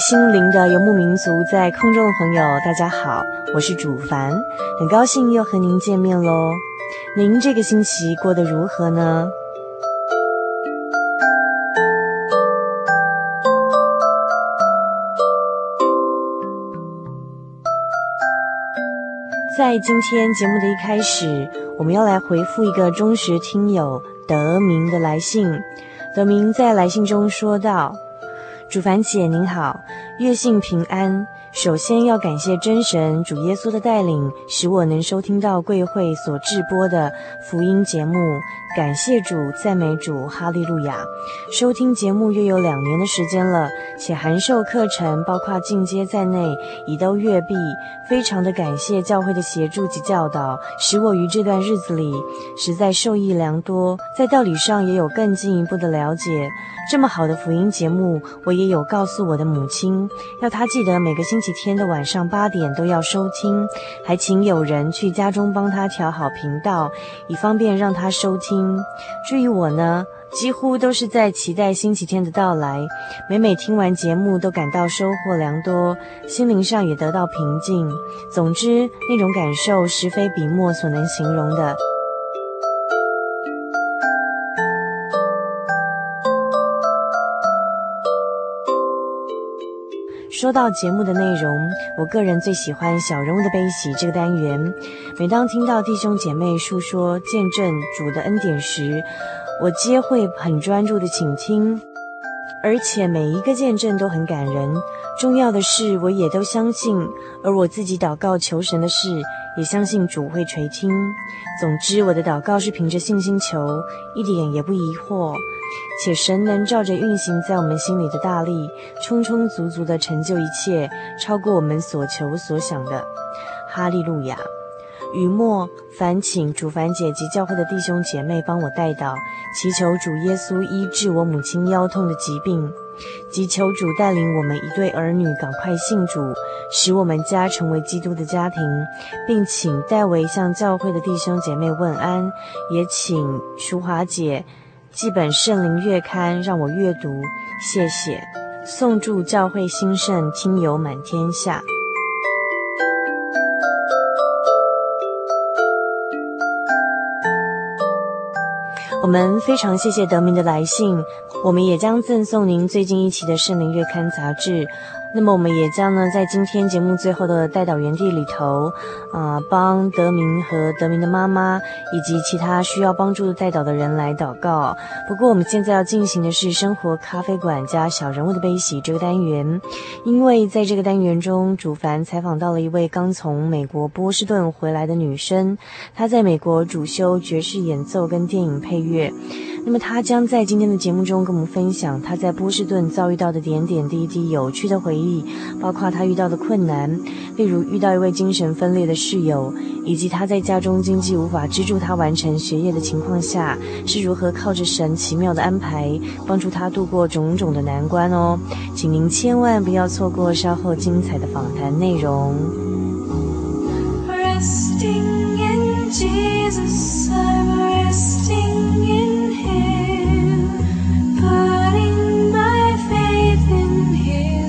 心灵的游牧民族，在空中的朋友，大家好，我是主凡，很高兴又和您见面喽。您这个星期过得如何呢？在今天节目的一开始，我们要来回复一个忠实听友德明的来信。德明在来信中说道。主凡姐您好，月信平安。首先要感谢真神主耶稣的带领，使我能收听到贵会所制播的福音节目。感谢主，赞美主，哈利路亚！收听节目约有两年的时间了，且函授课程，包括进阶在内，已都阅毕。非常的感谢教会的协助及教导，使我于这段日子里实在受益良多，在道理上也有更进一步的了解。这么好的福音节目，我也有告诉我的母亲，要她记得每个星期天的晚上八点都要收听，还请有人去家中帮她调好频道，以方便让她收听。至于我呢，几乎都是在期待星期天的到来。每每听完节目，都感到收获良多，心灵上也得到平静。总之，那种感受实非笔墨所能形容的。说到节目的内容，我个人最喜欢《小人物的悲喜》这个单元。每当听到弟兄姐妹述说见证主的恩典时，我皆会很专注地倾听，而且每一个见证都很感人。重要的是，我也都相信，而我自己祷告求神的事，也相信主会垂听。总之，我的祷告是凭着信心求，一点也不疑惑。且神能照着运行在我们心里的大力，充充足足地成就一切，超过我们所求所想的。哈利路亚！雨末，烦请主凡姐及教会的弟兄姐妹帮我带祷，祈求主耶稣医治我母亲腰痛的疾病，及求主带领我们一对儿女赶快信主，使我们家成为基督的家庭，并请代为向教会的弟兄姐妹问安，也请淑华姐。寄本圣灵月刊让我阅读，谢谢。送祝教会兴盛，亲友满天下。我们非常谢谢德明的来信，我们也将赠送您最近一期的圣灵月刊杂志。那么我们也将呢，在今天节目最后的代祷园地里头，啊、帮德明和德明的妈妈以及其他需要帮助的代祷的人来祷告。不过我们现在要进行的是生活咖啡馆加小人物的悲喜这个单元，因为在这个单元中，主凡采访到了一位刚从美国波士顿回来的女生，她在美国主修爵士演奏跟电影配乐。那么他将在今天的节目中跟我们分享他在波士顿遭遇到的点点滴滴、有趣的回忆，包括他遇到的困难，例如遇到一位精神分裂的室友，以及他在家中经济无法资助他完成学业的情况下，是如何靠着神奇妙的安排帮助他度过种种的难关哦。请您千万不要错过稍后精彩的访谈内容。Resting in Jesus, I...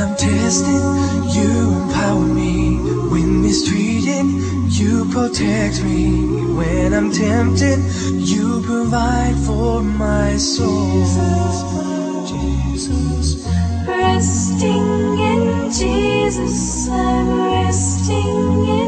I'm tested, you empower me. When mistreated, you protect me. When I'm tempted, you provide for my soul. Jesus. Resting in Jesus, I'm resting in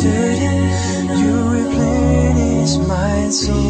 Deserted, you replenish my soul.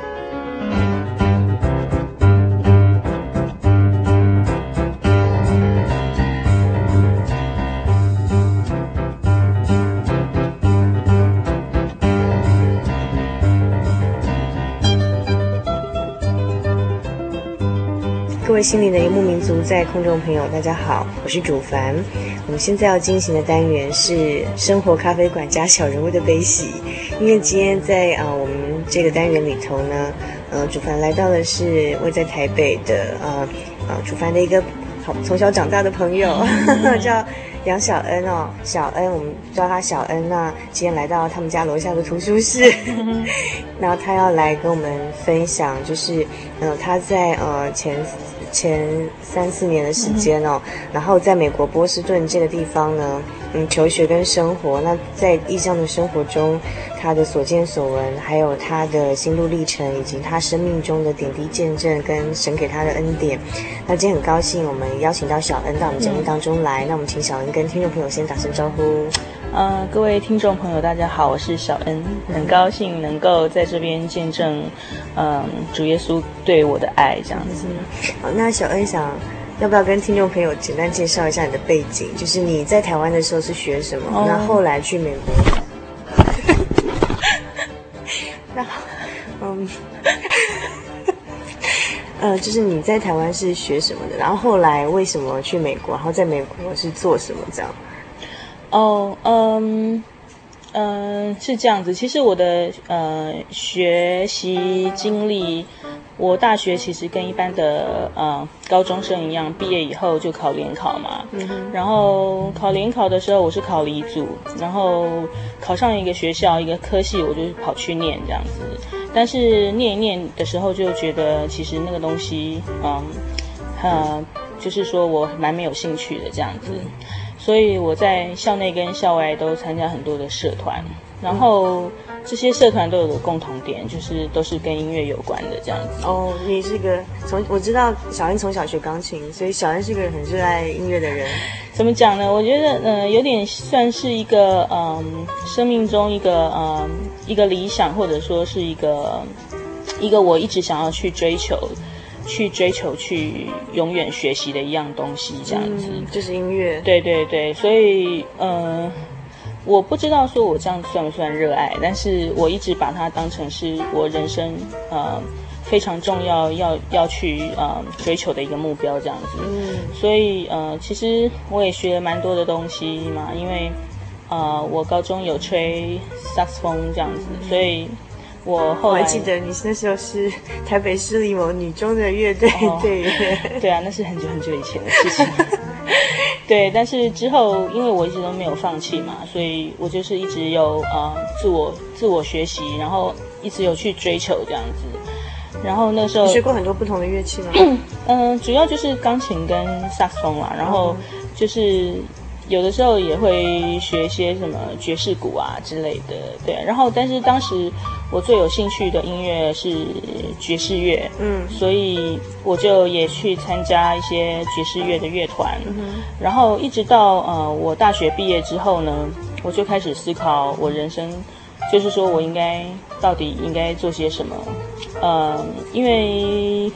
心灵的游牧民族，在空中朋友，大家好，我是主凡。我们现在要进行的单元是生活咖啡馆加小人物的悲喜。因为今天在啊、我们这个单元里头呢，呃，主凡来到的是位在台北的呃呃主凡的一个好从小长大的朋友，叫杨小恩哦，小恩，我们叫他小恩。那今天来到他们家楼下的图书室，然后他要来跟我们分享，就是呃他在呃前。前三四年的时间哦，然后在美国波士顿这个地方呢，嗯，求学跟生活。那在异乡的生活中，他的所见所闻，还有他的心路历程，以及他生命中的点滴见证跟神给他的恩典。那今天很高兴，我们邀请到小恩到我们节目当中来。那我们请小恩跟听众朋友先打声招呼。呃，各位听众朋友，大家好，我是小恩，很高兴能够在这边见证，嗯、呃，主耶稣对我的爱这样子。好，那小恩想要不要跟听众朋友简单介绍一下你的背景？就是你在台湾的时候是学什么？哦、那后来去美国，那嗯，呃，就是你在台湾是学什么的？然后后来为什么去美国？然后在美国是做什么？这样？哦，嗯，嗯，是这样子。其实我的呃学习经历，我大学其实跟一般的呃高中生一样，毕业以后就考联考嘛。嗯哼。然后考联考的时候，我是考了一组，然后考上一个学校一个科系，我就跑去念这样子。但是念一念的时候，就觉得其实那个东西，嗯，呃，就是说我蛮没有兴趣的这样子。所以我在校内跟校外都参加很多的社团，然后这些社团都有个共同点，就是都是跟音乐有关的这样子。哦，你是个从我知道小恩从小学钢琴，所以小恩是个很热爱音乐的人。怎么讲呢？我觉得呃有点算是一个嗯生命中一个嗯一个理想，或者说是一个一个我一直想要去追求。去追求、去永远学习的一样东西，这样子，嗯、就是音乐。对对对，所以，嗯、呃，我不知道说我这样算不算热爱，但是我一直把它当成是我人生呃非常重要要要去呃追求的一个目标这样子。嗯所以呃，其实我也学了蛮多的东西嘛，因为呃，我高中有吹萨克斯风这样子，所以我后来记得你那时候是台北市立某女中的乐队哦 队员。对啊，那是很久很久以前的事情。对，但是之后因为我一直都没有放弃嘛，所以我就是一直有呃自我自我学习，然后一直有去追求这样子。然后那时候你学过很多不同的乐器吗？嗯、主要就是钢琴跟萨克斯风啦，然后就是有的时候也会学一些什么爵士鼓啊之类的，对。然后，但是当时我最有兴趣的音乐是爵士乐，嗯所以我就也去参加一些爵士乐的乐团，然后一直到呃我大学毕业之后呢，我就开始思考我人生，就是说我应该到底应该做些什么，呃，因为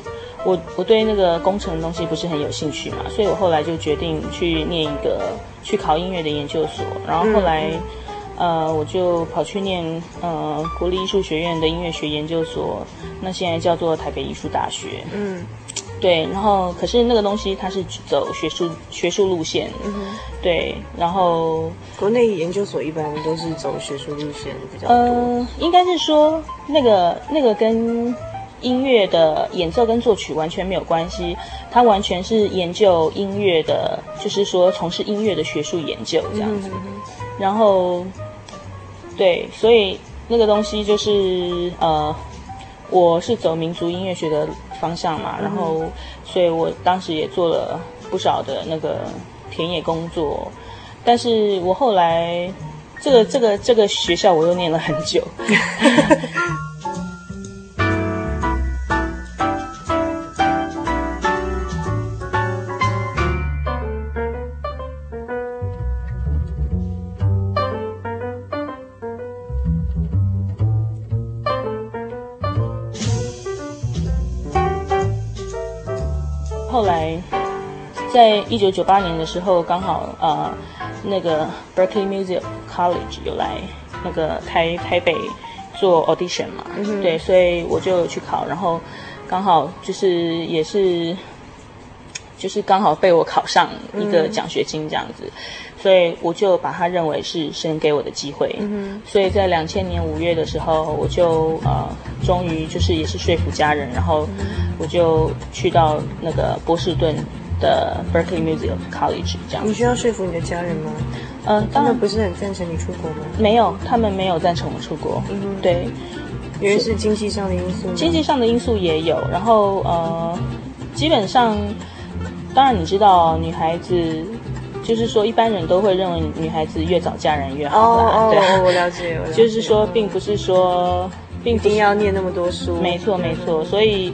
我我对那个工程的东西不是很有兴趣嘛，所以我后来就决定去念一个去考音乐的研究所，然后后来。呃，我就跑去念呃国立艺术学院的音乐学研究所，那现在叫做台北艺术大学。嗯对，然后可是那个东西它是走学术学术路线，嗯对，然后国内研究所一般都是走学术路线比较多。呃，应该是说那个那个跟音乐的演奏跟作曲完全没有关系，他完全是研究音乐的，就是说从事音乐的学术研究这样子。然后，对，所以那个东西就是呃，我是走民族音乐学的方向嘛，然后，所以我当时也做了不少的那个田野工作，但是我后来这个这个这个学校我又念了很久。一九九八年的时候，刚好呃，那个 Berkeley Music College 有来那个台台北做 audition 嘛，对，所以我就去考，然后刚好就是也是，就是刚好被我考上一个奖学金这样子，所以我就把它认为是神给我的机会，嗯所以在两千年五月的时候，我就呃，终于就是也是说服家人，然后我就去到那个波士顿的 Berkeley Music College 这样。你需要说服你的家人吗？嗯、呃，他们当然不是很赞成你出国吗？没有，他们没有赞成我出国。嗯哼对，因为是经济上的因素。经济上的因素也有，然后呃，基本上，当然你知道，女孩子就是说，一般人都会认为女孩子越早嫁人越好啦。哦对，哦，我了解，我了解。就是说，并不是说，并一定不要念那么多书。没错，没错，所以。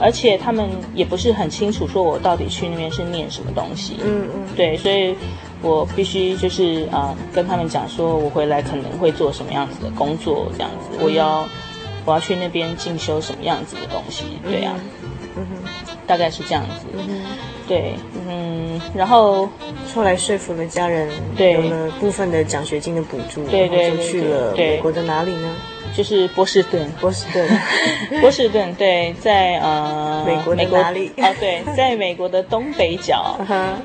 而且他们也不是很清楚，说我到底去那边是念什么东西。嗯嗯，对，所以我必须就是啊、呃，跟他们讲说，我回来可能会做什么样子的工作，这样子，我要我要去那边进修什么样子的东西，对呀、啊，嗯哼，大概是这样子，嗯哼，对，嗯，然后后来说服了家人，对有了部分的奖学金的补助，对对然后就去了对对美国的哪里呢？就是波士顿，波士顿，波士顿，对，在呃美国的哪里？哦，对，在美国的东北角。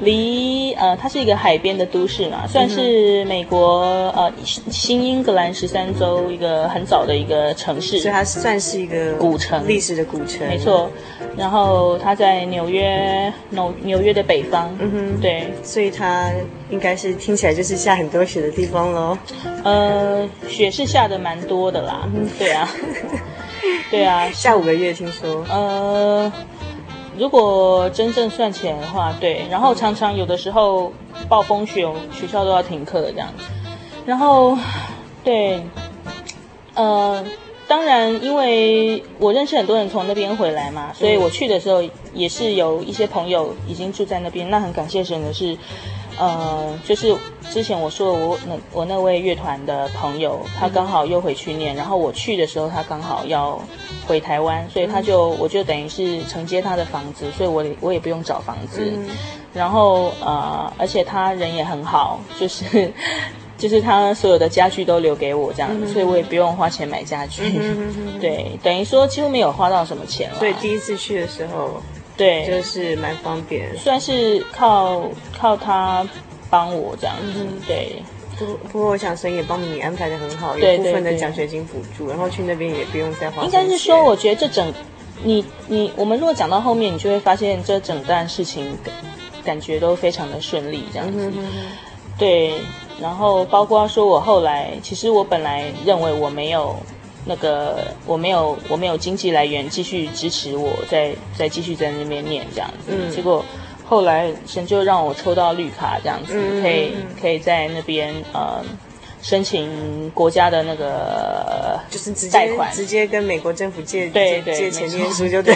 离呃，它是一个海边的都市嘛，算是美国呃新英格兰十三州一个很早的一个城市，所以它算是一个古城。历史的古城，没错。然后它在纽约，纽纽约的北方，嗯哼，对，所以它应该是听起来就是下很多雪的地方喽。呃，雪是下的蛮多的啦，对啊，对啊，下五个月听说，呃，如果真正算起来的话，对，然后常常有的时候暴风雪，学校都要停课这样子。然后，对，呃，当然，因为我认识很多人从那边回来嘛，所以我去的时候也是有一些朋友已经住在那边。那很感谢神的是，呃，就是之前我说我那我那位乐团的朋友，他刚好又回去念，然后我去的时候他刚好要回台湾，所以他就我就等于是承接他的房子，所以我我也不用找房子。然后呃，而且他人也很好，就是。就是他所有的家具都留给我这样子，嗯所以我也不用花钱买家具。对，等于说几乎没有花到什么钱了。所以第一次去的时候，对，就是蛮方便。算是靠靠他帮我这样子。嗯对，不不过，我想神也帮你安排的很好，有对部分的奖学金补助，然后去那边也不用再花。应该是说，我觉得这整你你我们如果讲到后面，你就会发现这整段事情感感觉都非常的顺利这样子。嗯哼哼哼对，然后包括说我后来，其实我本来认为我没有那个我没有我没有经济来源继续支持我再再继续在那边念这样子，嗯。结果后来神就让我抽到绿卡这样子，嗯。可以可以在那边呃申请国家的那个就是直接贷款，直接跟美国政府借对对借钱念书就 对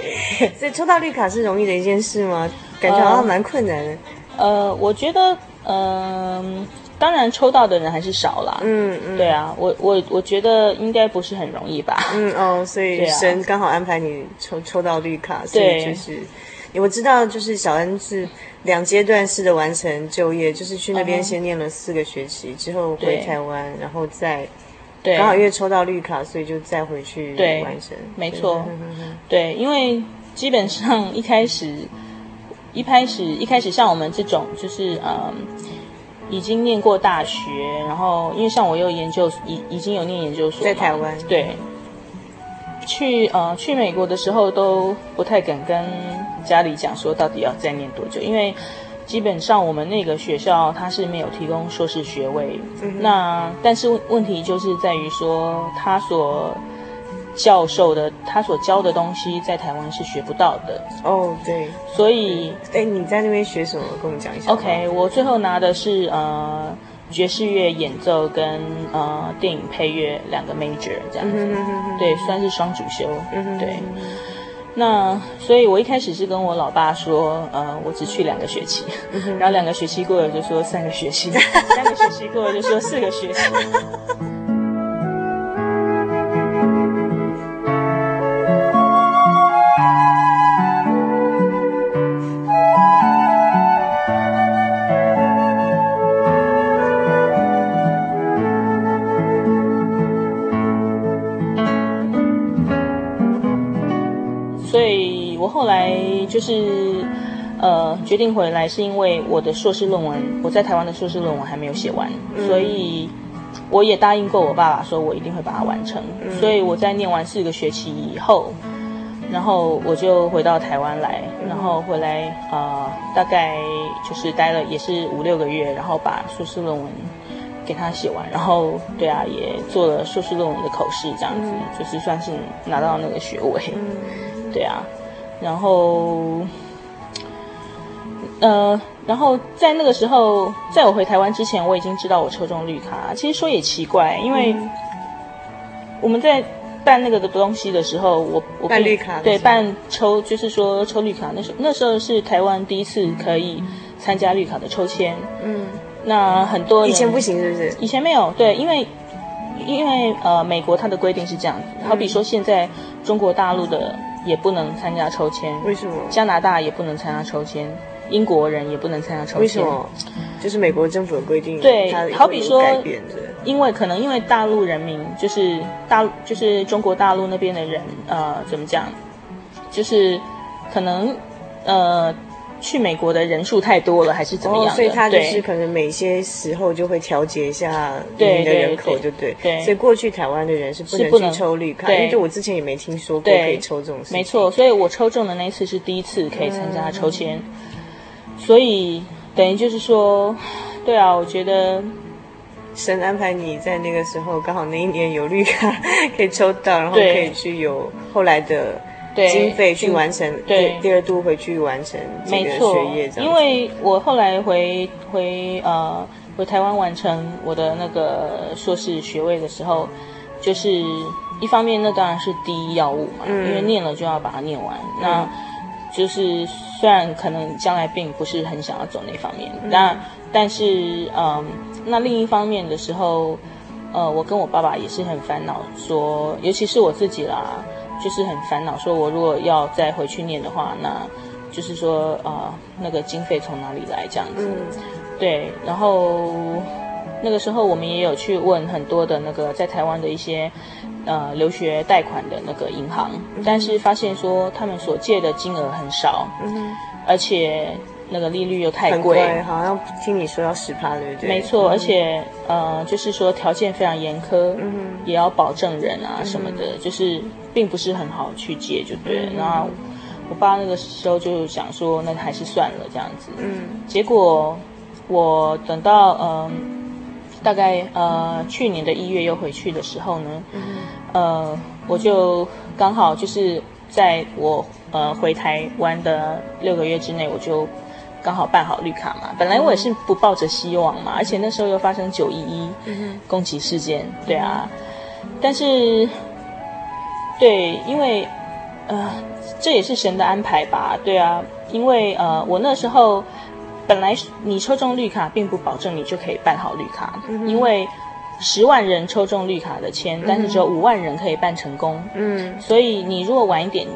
所以抽到绿卡是容易的一件事吗？感觉好像蛮困难的。呃，我觉得嗯、当然抽到的人还是少啦，嗯嗯，对啊，我我我觉得应该不是很容易吧。嗯哦，所以神刚好安排你抽抽到绿卡，所以就是我知道，就是小恩是两阶段式的完成就业，就是去那边先念了四个学期，之后回台湾，然后再对，刚好因为抽到绿卡，所以就再回去对完成。没错。对，因为基本上一开始，一开始一开始像我们这种就是嗯，已经念过大学，然后因为像我有研究已已经有念研究所，在台湾。对，去呃去美国的时候都不太敢跟家里讲说到底要再念多久，因为基本上我们那个学校它是没有提供硕士学位，嗯那但是问问题就是在于说他所教授的他所教的东西在台湾是学不到的，哦，对，所以哎，你在那边学什么？跟我们讲一下。OK，我最后拿的是呃爵士乐演奏跟呃电影配乐两个 major 这样子，嗯哼哼哼哼。对，算是双主修，嗯哼对。那所以，我一开始是跟我老爸说，呃，我只去两个学期，然后两个学期过了就说三个学期，三个学期过了就说四个学期。就是呃决定回来，是因为我的硕士论文，我在台湾的硕士论文还没有写完，嗯所以我也答应过我爸爸，说我一定会把它完成。嗯所以我在念完四个学期以后，然后我就回到台湾来，然后回来呃大概就是待了也是五六个月，然后把硕士论文。给他写完，然后对啊，也做了硕士论文的口试，这样子、就是算是拿到那个学位。嗯对啊，然后，呃，然后在那个时候，在我回台湾之前，我已经知道我抽中绿卡。其实说也奇怪，因为我们在办那个的东西的时候，我我办绿卡对办抽，就是说抽绿卡，那时候那时候是台湾第一次可以参加绿卡的抽签。嗯，那很多以前不行是不是？以前没有，对，因为因为呃，美国它的规定是这样子，好比说现在中国大陆的也不能参加抽签，为什么？加拿大也不能参加抽签，英国人也不能参加抽签。为什么？就是美国政府的规定，对好比说。因为可能因为大陆人民就是大就是中国大陆那边的人，呃，怎么讲，就是可能呃去美国的人数太多了，还是怎么样？哦，所以他就是可能每些时候就会调节一下对你的人口，对。就对。对。所以过去台湾的人是不能抽绿卡，对。因为就我之前也没听说过可以抽这种。没错，所以我抽中的那一次是第一次可以参加抽签，所以等于就是说，对啊，我觉得神安排你在那个时候刚好那一年有绿卡 可以抽到，然后可以去有后来的对经费去完成，对第第二度回去完成这个学没错业这样。因为我后来回回呃回台湾完成我的那个硕士学位的时候，就是一方面那当然是第一要务嘛，嗯因为念了就要把它念完。那就是虽然可能将来并不是很想要走那方面，那但是嗯，那另一方面的时候，呃，我跟我爸爸也是很烦恼说，尤其是我自己啦，就是很烦恼说，我如果要再回去念的话，那就是说呃，那个经费从哪里来这样子？嗯，对，然后那个时候我们也有去问很多的那个在台湾的一些呃留学贷款的那个银行，但是发现说他们所借的金额很少，嗯。而且那个利率又太很贵，贵，好像听你说要十趴，对不对？没错，而且呃，就是说条件非常严苛，嗯也要保证人啊什么的，就是并不是很好去借，就对了。嗯然后我爸那个时候就想说，那还是算了这样子。嗯。结果我等到呃大概呃去年的一月又回去的时候呢，嗯呃我就刚好就是在我呃回台湾的六个月之内，我就刚好办好绿卡嘛。本来我也是不抱着希望嘛，而且那时候又发生九一一嗯攻击事件，对啊，但是对，因为呃这也是神的安排吧，对啊，因为呃我那时候本来你抽中绿卡，并不保证你就可以办好绿卡，因为十万人抽中绿卡的签，但是只有五万人可以办成功，嗯。所以你如果晚一点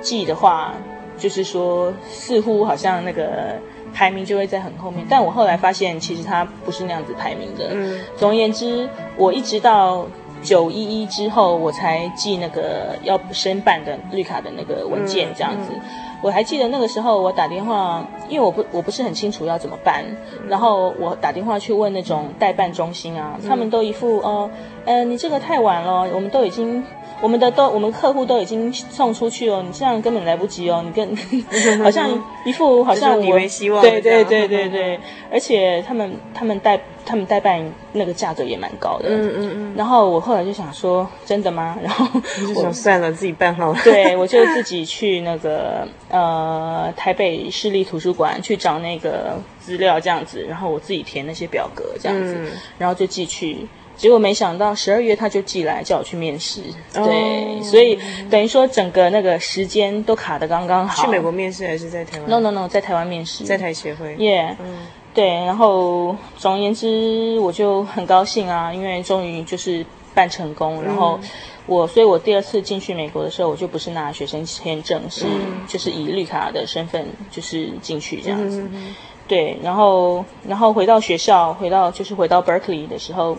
寄的话，就是说似乎好像那个排名就会在很后面。但我后来发现，其实它不是那样子排名的。嗯总而言之，我一直到九一一之后，我才寄那个要申办的绿卡的那个文件，这样子。我还记得那个时候，我打电话，因为我不我不是很清楚要怎么办，然后我打电话去问那种代办中心啊，他们都一副哦，呃，你这个太晚了，我们都已经。我们的都，我们客户都已经送出去哦，你这样根本来不及哦，你跟 好像一副好像我对对对对对，而且他们他们代他们代办那个价格也蛮高的，嗯嗯嗯，然后我后来就想说，真的吗？然后就我想算了，自己办好了。对，我就自己去那个呃台北市立图书馆去找那个资料，这样子，然后我自己填那些表格，这样子，嗯然后就寄去。结果没想到十二月他就寄来叫我去面试，哦对，所以等于说整个那个时间都卡的刚刚好。去美国面试还是在台湾？No No No，在台湾面试，在台协会。耶、嗯对，然后总而言之，我就很高兴啊，因为终于就是办成功。然后我，所以我第二次进去美国的时候，我就不是拿学生签证，是、就是以绿卡的身份就是进去这样子。对，然后然后回到学校，回到就是回到 Berkeley 的时候，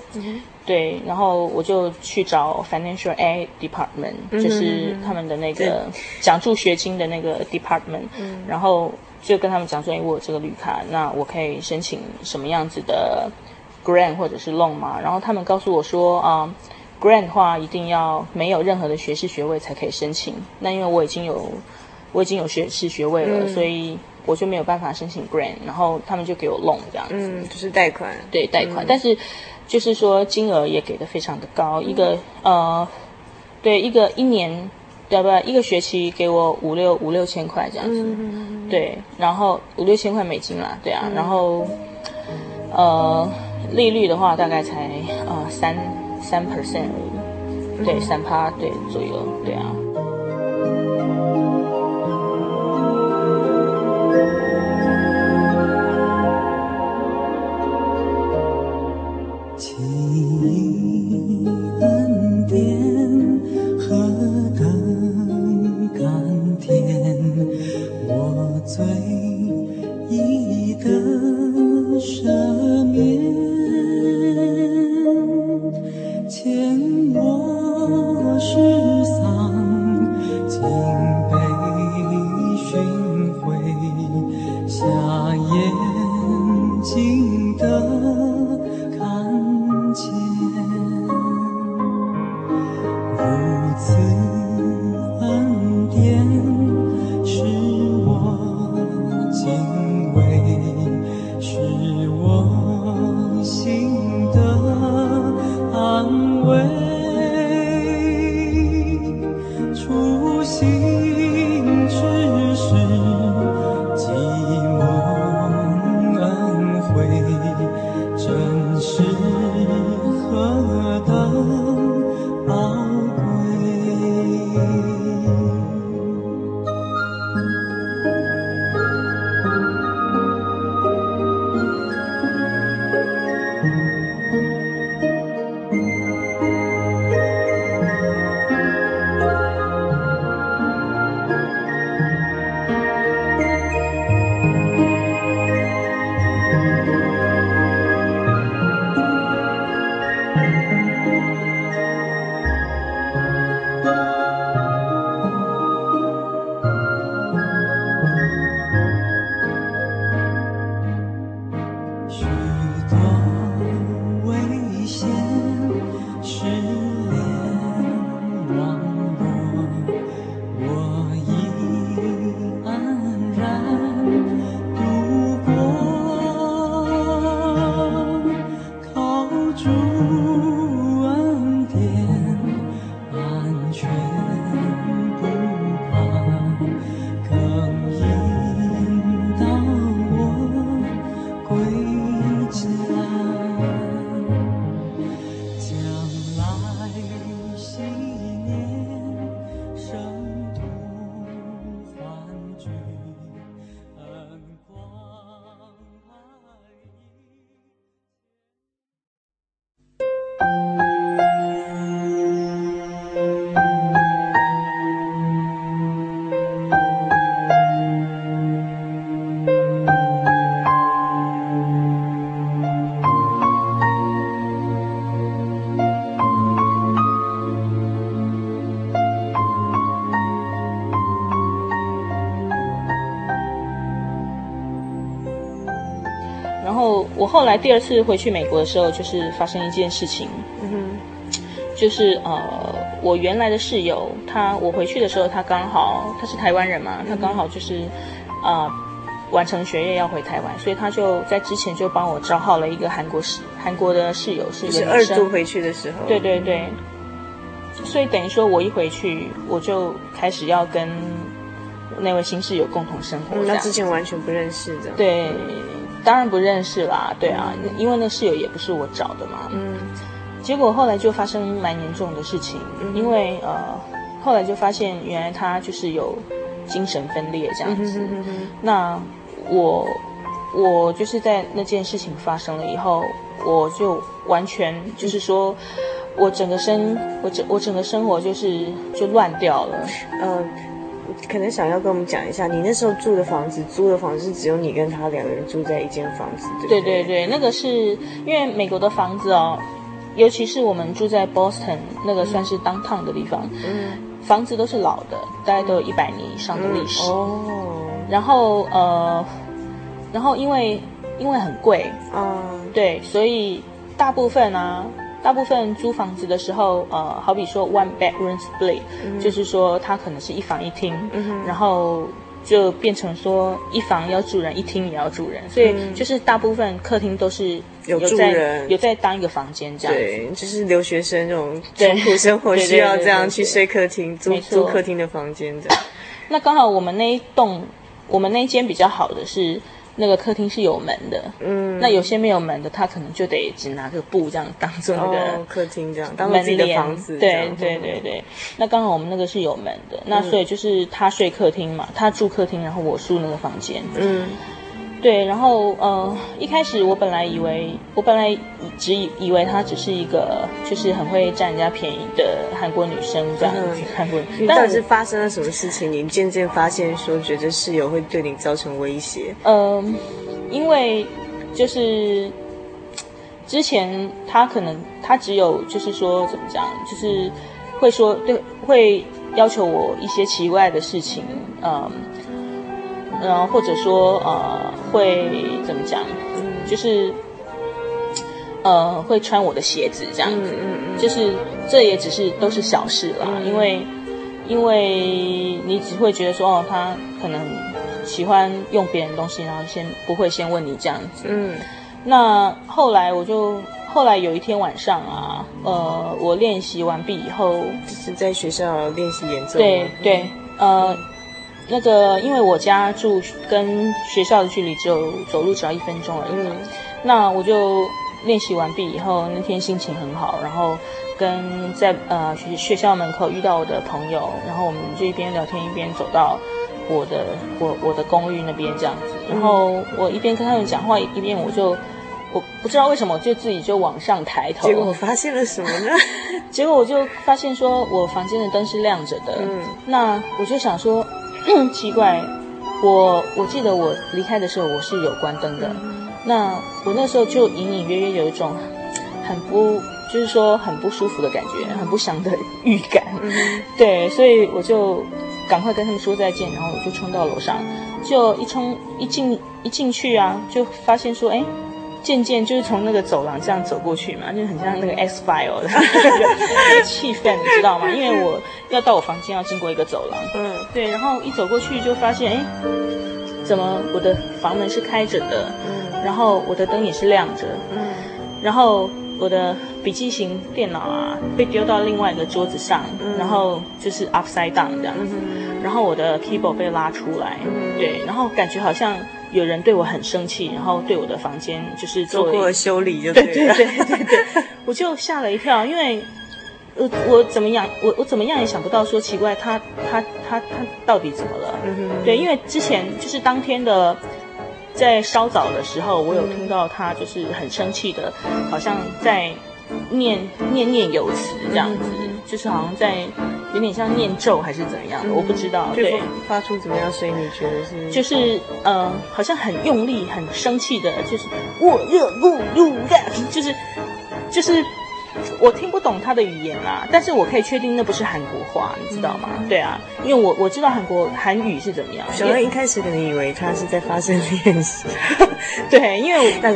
对，然后我就去找 Financial Aid Department，、就是他们的那个奖助学金的那个 department，、然后就跟他们讲说，哎，我有这个绿卡，那我可以申请什么样子的 grant 或者是 loan 嘛？然后他们告诉我说，啊、grant 的话一定要没有任何的学士学位才可以申请。那因为我已经有我已经有学士学位了，所以我就没有办法申请 grant。然后他们就给我 loan 这样子。嗯，就是贷款。对贷款，但是就是说金额也给的非常的高，一个呃，对一个一年，对不对？一个学期给我五六五六千块这样子，对，然后五六千块美金啦，对啊，然后呃利率的话大概才呃三三 percent 而已，对，三趴对左右，对啊。后来第二次回去美国的时候，就是发生一件事情，嗯哼，就是呃，我原来的室友，他我回去的时候，他刚好他是台湾人嘛，他刚好就是呃完成学业要回台湾，所以他就在之前就帮我找好了一个韩国室韩国的室友，是一个是二度回去的时候，对对对，所以等于说我一回去，我就开始要跟那位新室友共同生活嗯，那之前完全不认识的，，对，当然不认识啦，对啊，因为那室友也不是我找的嘛。嗯结果后来就发生蛮严重的事情，嗯因为呃，后来就发现原来他就是有精神分裂这样嗯哼子。哼哼哼那我我就是在那件事情发生了以后，我就完全就是说，我整个生我整我整个生活就是就乱掉了。呃，可能想要跟我们讲一下，你那时候住的房子，租的房子是只有你跟他两个人住在一间房子，对不对？对对对，那个是因为美国的房子哦，尤其是我们住在 Boston 那个算是 downtown 的地方，嗯，房子都是老的，大概都有一百年以上的历史。哦，然后呃，然后因为因为很贵，嗯，对，所以大部分啊，大部分租房子的时候，呃，好比说 one bedroom split，、就是说它可能是一房一厅，嗯然后就变成说一房要住人，一厅也要住人，所以就是大部分客厅都是有住在人。有在当一个房间这样。对，就是留学生这种对穷苦生活需要这样去睡客厅，租租客厅的房间这样。那刚好我们那一栋，我们那一间比较好的是那个客厅是有门的，嗯，那有些没有门的，他可能就得只拿个布这样当做那个。哦，客厅这样当做门自己的房子这对样，对对对。那刚好我们那个是有门的，那所以就是他睡客厅嘛，他住客厅，然后我住那个房间。嗯对，然后呃，一开始我本来以为，我本来以只以以为她只是一个就是很会占人家便宜的韩国女生这样子，嗯但是发生了什么事情？你渐渐发现说，觉得室友会对你造成威胁。嗯，因为就是之前他可能他只有就是说怎么讲，就是会说对，会要求我一些奇怪的事情，嗯，然后或者说呃会怎么讲，就是呃会穿我的鞋子这样子，嗯嗯就是这也只是都是小事啦，嗯因为因为你只会觉得说哦，他可能喜欢用别人东西，然后先不会先问你这样子。嗯那后来我就后来有一天晚上啊，呃，我练习完毕以后，就是在学校练习演奏吗。对对，呃，那个因为我家住跟学校的距离只有走路只要一分钟而已，嗯。那我就练习完毕以后，那天心情很好，然后跟在呃学学校门口遇到我的朋友，然后我们就一边聊天一边走到我的我我的公寓那边这样子，然后我一边跟他们讲话，一边我就我不知道为什么我就自己就往上抬头，结果我发现了什么呢？结果我就发现说，我房间的灯是亮着的。嗯。那我就想说，奇怪，我我记得我离开的时候我是有关灯的。那我那时候就隐隐约约有一种 很不，就是说很不舒服的感觉，很不祥的预感。对，所以我就赶快跟他们说再见，然后我就冲到楼上，就一冲一进一进去啊，就发现说，哎。渐渐就是从那个走廊这样走过去嘛，就很像那个 X File 的 那个气氛，你知道吗？因为我要到我房间要经过一个走廊，嗯。对，然后一走过去就发现，哎，怎么我的房门是开着的，嗯。然后我的灯也是亮着，嗯。然后我的笔记型电脑啊被丢到另外一个桌子上，然后就是 upside down 这样子，然后我的 keyboard 被拉出来，对，然后感觉好像有人对我很生气，然后对我的房间就是做做过修理就对对。对对对对，我就吓了一跳，因为我我怎么样，我我怎么样也想不到说奇怪，他他他他到底怎么了？对，因为之前就是当天的在稍早的时候，我有听到他就是很生气的，好像在念念念有词这样子，就是好像在有点像念咒还是怎么样的，我不知道。对对，发出怎么样声音？你觉得是？就是呃，好像很用力、很生气的，就是我热不入的，就是就是我听不懂他的语言啦，但是我可以确定那不是韩国话，你知道吗？对啊，因为我我知道韩国韩语是怎么样。小乐一开始可能以为他是在发声练习，对，因为我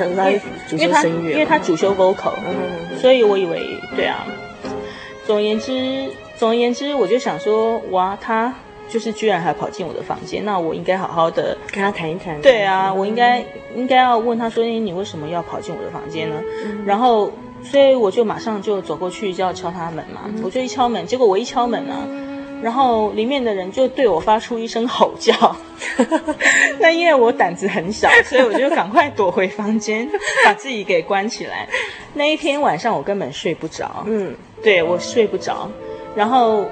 因为他修声乐，因为他主修 vocal，、嗯所以我以为对啊。总而言之，总而言之，我就想说，哇，他就是居然还跑进我的房间，那我应该好好的。跟他谈一谈。对啊，我应该应该要问他说：“哎，你为什么要跑进我的房间呢？”然后，所以我就马上就走过去，就要敲他门嘛。我就一敲门，结果我一敲门呢、然后里面的人就对我发出一声吼叫，那因为我胆子很小，所以我就赶快躲回房间，把自己给关起来。那一天晚上我根本睡不着，嗯，对我睡不着。然后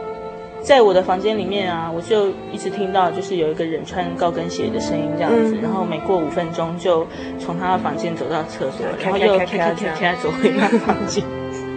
在我的房间里面啊，我就一直听到就是有一个人穿高跟鞋的声音这样子，然后没过五分钟就从他的房间走到厕所，然后又跳跳跳走回他的房间。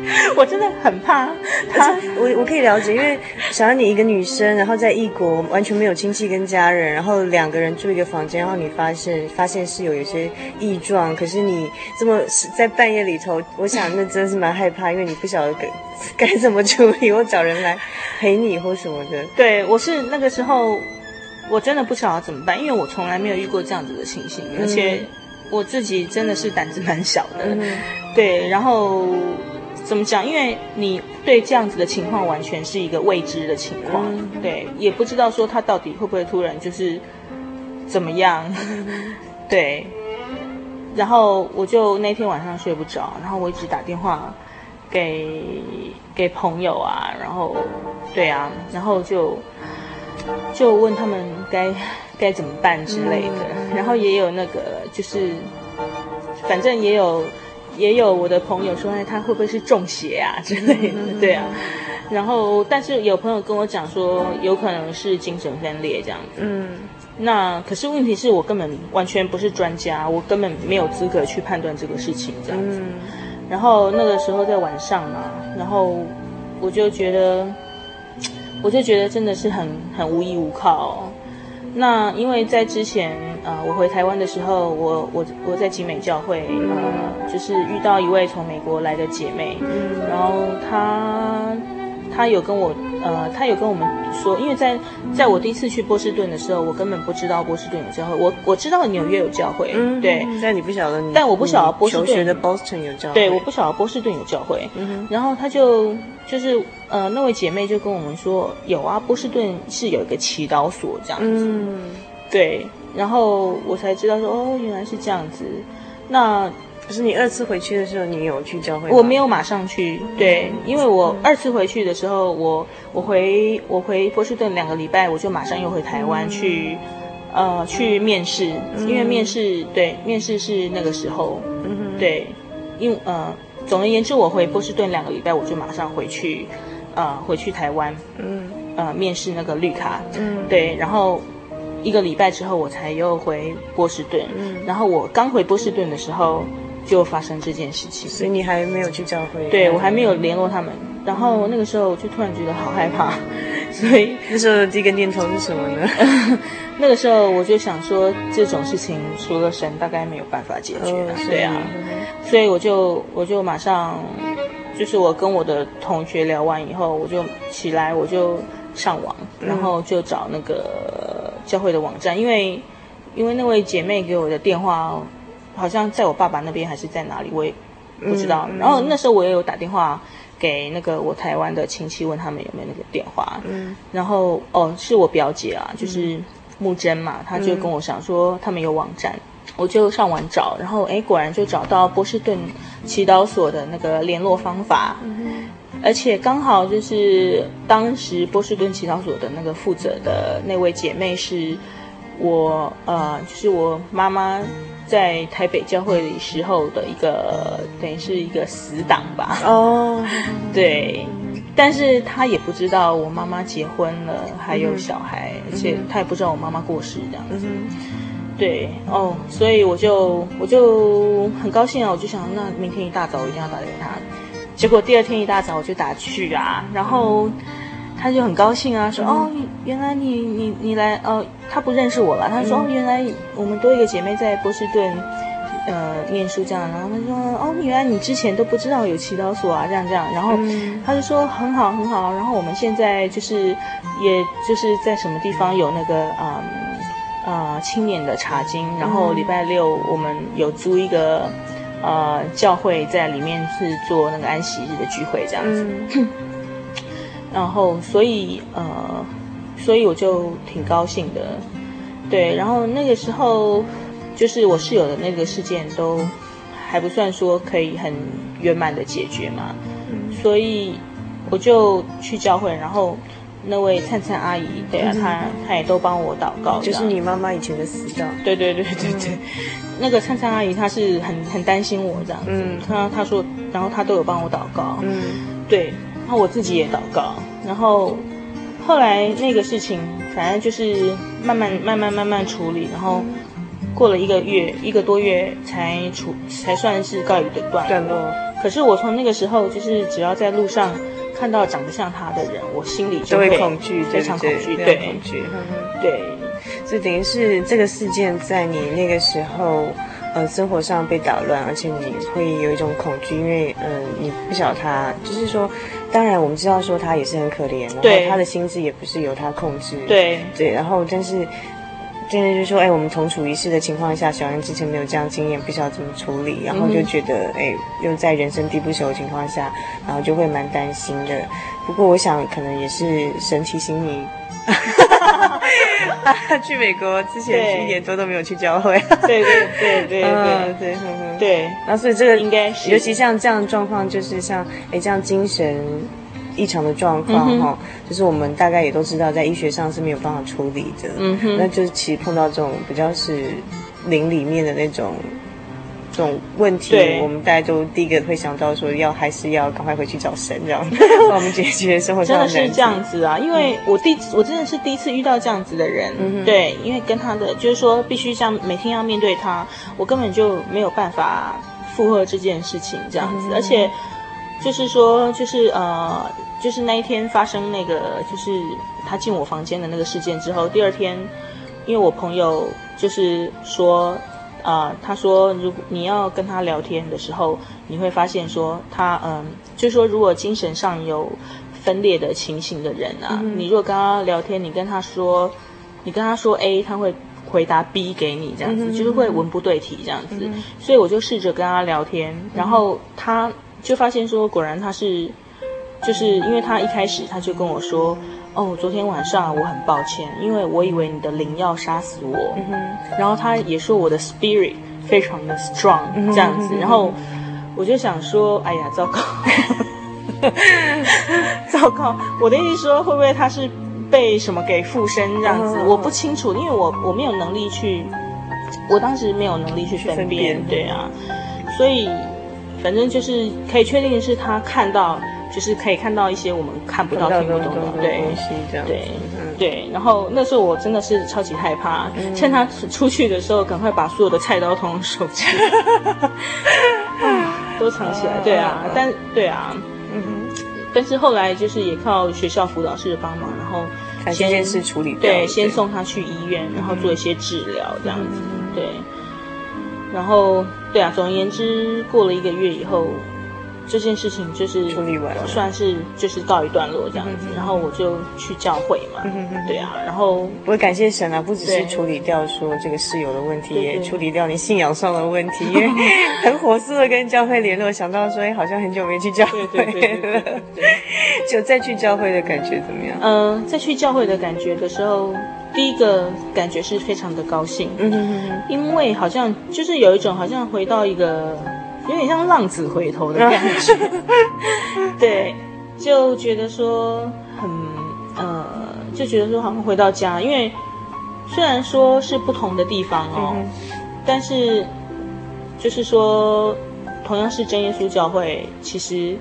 我真的很怕他，我我可以了解，因为想要你一个女生，然后在异国完全没有亲戚跟家人，然后两个人住一个房间，然后你发现发现室友有些异状，可是你这么在半夜里头，我想那真的是蛮害怕，因为你不晓得该该怎么处理，或找人来陪你或什么的。对我是那个时候，我真的不晓得怎么办，因为我从来没有遇过这样子的情形，而且我自己真的是胆子蛮小的，嗯对，然后。怎么讲？因为你对这样子的情况完全是一个未知的情况，嗯对，也不知道说他到底会不会突然就是怎么样，对。然后我就那天晚上睡不着，然后我一直打电话给给朋友啊，然后对啊，然后就就问他们该该怎么办之类的，然后也有那个就是反正也有。也有我的朋友说，哎，他会不会是中邪啊 之类的？对啊，然后但是有朋友跟我讲说，有可能是精神分裂这样子。嗯，那可是问题是我根本完全不是专家，我根本没有资格去判断这个事情这样子。嗯然后那个时候在晚上嘛，然后我就觉得，我就觉得真的是很很无依无靠哦。那因为在之前，呃，我回台湾的时候，我我我在集美教会，呃，就是遇到一位从美国来的姐妹，然后她她有跟我，呃，他有跟我们说，因为在在我第一次去波士顿的时候，我根本不知道波士顿有教会，我我知道纽约有教会，嗯对，但你不晓得你，但我不晓得波士顿求学的 Boston 有教会，对，我不晓得波士顿有教会，嗯然后他就就是呃那位姐妹就跟我们说，有啊，波士顿是有一个祈祷所这样子，嗯，对，然后我才知道说哦原来是这样子，那可是你二次回去的时候，你有去教会吗？我没有马上去，对，因为我二次回去的时候，我我回我回波士顿两个礼拜，我就马上又回台湾去，呃，去面试，因为面试对面试是那个时候，嗯，对，因呃，总而言之，我回波士顿两个礼拜，我就马上回去，呃，回去台湾，嗯。呃，面试那个绿卡，嗯，对，然后一个礼拜之后，我才又回波士顿，嗯。然后我刚回波士顿的时候，就发生这件事情，所以你还没有去教会？对我还没有联络他们，然后那个时候我就突然觉得好害怕，所以那时候的第一个念头是什么呢？那个时候我就想说，这种事情除了神大概没有办法解决，哦对啊，所以我就我就马上，就是我跟我的同学聊完以后，我就起来我就上网，然后就找那个教会的网站，因为因为那位姐妹给我的电话好像在我爸爸那边还是在哪里，我也不知道。然后那时候我也有打电话给那个我台湾的亲戚，问他们有没有那个电话。嗯然后哦，是我表姐啊，就是木真嘛，她就跟我想说他们有网站，我就上网找，然后哎，果然就找到波士顿祈祷所的那个联络方法。而且刚好就是当时波士顿祈祷所的那个负责的那位姐妹是我呃，就是我妈妈在台北教会里时候的一个等于是一个死党吧。哦，对，但是她也不知道我妈妈结婚了，还有小孩，而且她也不知道我妈妈过世这样子。嗯对哦，所以我就我就很高兴啊，我就想那明天一大早我一定要打给他。结果第二天一大早我就打去啊，然后他就很高兴啊，说、哦，原来你你你来哦，他不认识我了，他说、哦，原来我们多一个姐妹在波士顿呃念书这样，然后他说哦，原来你之前都不知道有祈祷所啊，这样这样，然后他就说很好很好，然后我们现在就是也就是在什么地方有那个啊啊、呃、青年的茶经，然后礼拜六我们有租一个呃教会在里面是做那个安息日的聚会这样子，嗯、然后所以呃。所以我就挺高兴的，对。然后那个时候，就是我室友的那个事件都还不算说可以很圆满的解决嘛，嗯、所以我就去教会，然后那位灿灿阿姨，对啊，她她也都帮我祷告，就是你妈妈以前的死党，对对对对对。嗯、那个灿灿阿姨她是很很担心我这样子，嗯、她她说，然后她都有帮我祷告，嗯，对，然后我自己也祷告，然后。后来那个事情，反正就是慢慢、慢慢、慢慢处理，然后过了一个月、一个多月才处，才算是告一个段落。段落。可是我从那个时候，就是只要在路上看到长得像他的人，我心里就会恐惧，非常恐惧，对，对，恐惧，对。所以等于是这个事件在你那个时候。呃，生活上被捣乱，而且你会有一种恐惧，因为嗯、呃，你不晓得他，就是说，当然我们知道说他也是很可怜，然后他的心智也不是由他控制，对。对，然后但是，真的就是说，哎，我们同处一室的情况下，小安之前没有这样经验，不知道怎么处理，然后就觉得，哎，又在人生地不熟的情况下，然后就会蛮担心的。不过我想，可能也是神提醒你。去美国之前一年多都没有去教会，对对对对对对对。然后 所以这个应该是，尤其像这样的状况，就是像哎这样精神异常的状况哈，就是我们大概也都知道，在医学上是没有办法处理的。嗯哼，那就是其实碰到这种比较是灵里面的那种。这种问题，对。我们大家都第一个会想到说，要还是要赶快回去找神，这样。帮我们解决生活上的真的是这样子啊！因为我第我真的是第一次遇到这样子的人，嗯、对，因为跟他的就是说，必须像每天要面对他，我根本就没有办法负荷这件事情这样子，嗯、而且就是说，就是呃，就是那一天发生那个，就是他进我房间的那个事件之后，第二天，因为我朋友就是说。啊、呃，他说，如果你要跟他聊天的时候，你会发现说他，嗯，就是说，如果精神上有分裂的情形的人啊，嗯、你如果跟他聊天，你跟他说，你跟他说 A，他会回答 B 给你，这样子，嗯、就是会文不对题这样子。嗯、所以我就试着跟他聊天，然后他就发现说，果然他是，就是因为他一开始他就跟我说。哦，昨天晚上我很抱歉，因为我以为你的灵要杀死我。嗯哼。然后他也说我的 spirit 非常的 strong，嗯哼，这样子。然后我就想说，哎呀，糟糕，糟糕！我的意思说，会不会他是被什么给附身这样子？嗯。我不清楚，因为我我没有能力去，我当时没有能力去分辨。分辨。对啊，所以反正就是可以确定的是，他看到。就是可以看到一些我们看不到、听不懂的对东西，这样对对。然后那时候我真的是超级害怕，趁他出去的时候，赶快把所有的菜刀通通收起来，都藏起来。对啊，但对啊，嗯。但是后来就是也靠学校辅导室的帮忙，然后先这件事处理，对，先送他去医院，然后做一些治疗，这样子。对。然后对啊，总而言之，过了一个月以后。这件事情就是处理完了，算是就是告一段落这样子，然后我就去教会嘛，对啊，然后我感谢神啊，不只是处理掉说这个室友的问题，也处理掉你信仰上的问题，因为 很火速的跟教会联络，想到说，哎，好像很久没去教会了，就再去教会的感觉怎么样？嗯、呃，再去教会的感觉的时候，第一个感觉是非常的高兴，嗯哼哼，因为好像就是有一种好像回到一个。有点像浪子回头的感觉，对，就觉得说很呃，就觉得说好像回到家，因为虽然说是不同的地方哦，嗯、但是就是说同样是真耶稣教会，其实。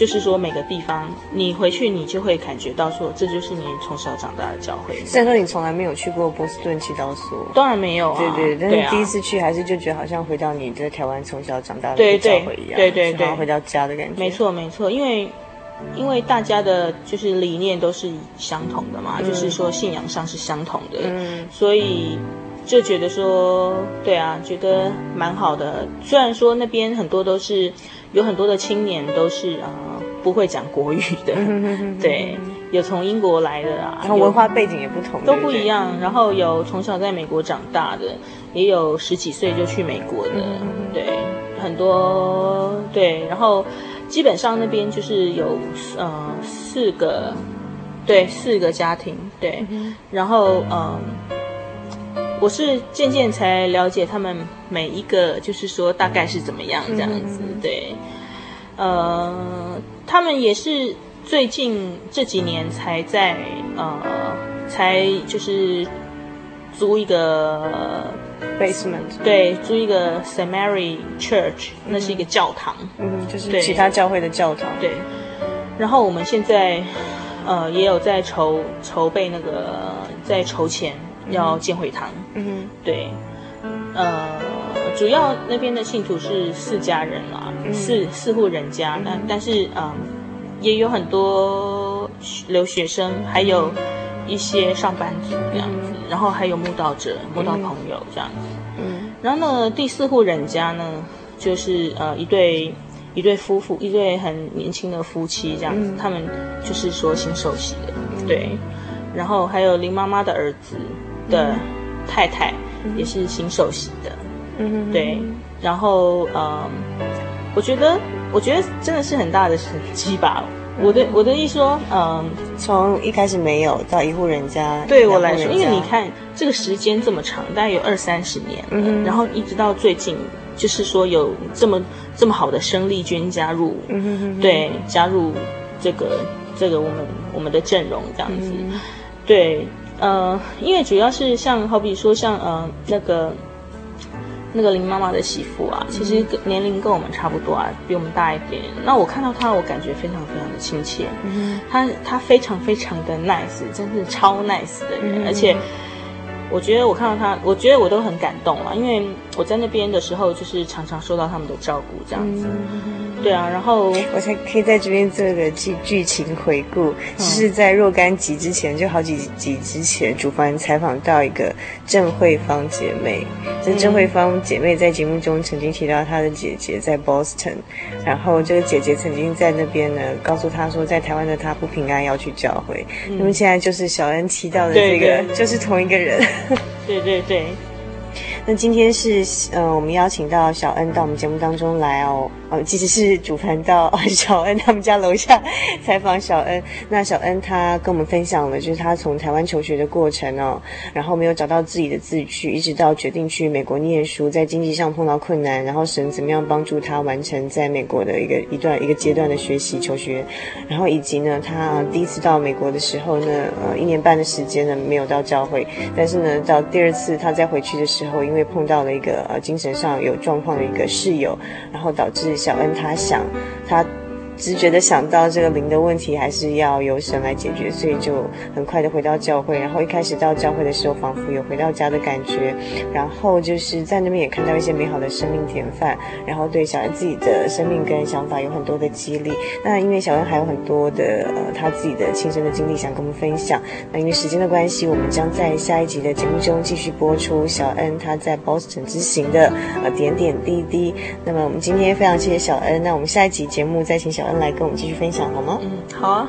就是说，每个地方你回去，你就会感觉到说，这就是你从小长大的教会。虽然说你从来没有去过波士顿祈祷所，当然没有啊。对对，但是第一次去，还是就觉得好像回到你在台湾从小长大的教会一样，对对对，回到家的感觉。没错没错，因为因为大家的就是理念都是相同的嘛，就是说信仰上是相同的，嗯，所以就觉得说，对啊，觉得蛮好的。虽然说那边很多都是有很多的青年都是啊、呃、不会讲国语的，对，有从英国来的啊，然后文化背景也不同，都不一样。然后有从小在美国长大的，也有十几岁就去美国的，对，很多对。然后基本上那边就是有呃四个，对，四个家庭，对，然后嗯。呃我是渐渐才了解他们每一个，就是说大概是怎么样这样子，对，呃，他们也是最近这几年才在呃，才就是租一个 basement，对，租一个 Saint Mary Church，那是一个教堂，嗯，就是其他教会的教堂，对。然后我们现在呃也有在筹筹备那个在筹钱。要建会堂，嗯，对，呃，主要那边的信徒是四家人啦，嗯、四四户人家，嗯、但但是嗯，也有很多留学生，还有一些上班族这样子，嗯、然后还有慕道者、慕道朋友这样子，嗯，然后呢，第四户人家呢，就是呃一对一对夫妇，一对很年轻的夫妻这样子，嗯、他们就是说新受洗的，嗯、对，然后还有林妈妈的儿子。的太太也是新受洗的，嗯，对，然后嗯，我觉得我觉得真的是很大的时机吧。我的我的意思说，嗯，从一开始没有到一户人家，对我来说，因为你看这个时间这么长，大概有二三十年，嗯，然后一直到最近，就是说有这么这么好的生力军加入，嗯，对，加入这个这个我们我们的阵容这样子，对。呃，因为主要是像好比说像呃那个那个林妈妈的媳妇啊，其实年龄跟我们差不多啊，比我们大一点。那我看到她，我感觉非常非常的亲切。嗯，她她非常非常的 nice，真是超 nice 的人。嗯、而且我觉得我看到她，我觉得我都很感动啊，因为我在那边的时候，就是常常受到他们的照顾这样子。嗯对啊，然后我才可以在这边做个剧剧情回顾，就是在若干集之前，就好几集之前，主凡采访到一个郑慧芳姐妹。这郑慧芳姐妹在节目中曾经提到她的姐姐在 Boston，然后这个姐姐曾经在那边呢，告诉她说，在台湾的她不平安，要去教会。那么现在就是小恩提到的这个，对对就是同一个人。对 对对。那今天是呃，我们邀请到小恩到我们节目当中来哦。哦，其实是主凡到 小恩他们家楼下采访小恩。那小恩他跟我们分享了，就是他从台湾求学的过程哦，然后没有找到自己的志趣，一直到决定去美国念书，在经济上碰到困难，然后神怎么样帮助他完成在美国的一个一段一个阶段的学习求学，然后以及呢，他第一次到美国的时候呢，呃，一年半的时间呢没有到教会，但是呢，到第二次他再回去的时候，因为碰到了一个呃精神上有状况的一个室友，然后导致。小恩他想，他。直觉的想到这个灵的问题，还是要由神来解决，所以就很快的回到教会。然后一开始到教会的时候，仿佛有回到家的感觉。然后就是在那边也看到一些美好的生命典范，然后对小恩自己的生命跟想法有很多的激励。那因为小恩还有很多的呃他自己的亲身的经历想跟我们分享。那因为时间的关系，我们将在下一集的节目中继续播出小恩他在 Boston 之行的呃点点滴滴。那么我们今天非常谢谢小恩，那我们下一集节目再请小来跟我们继续分享好吗？嗯，好啊。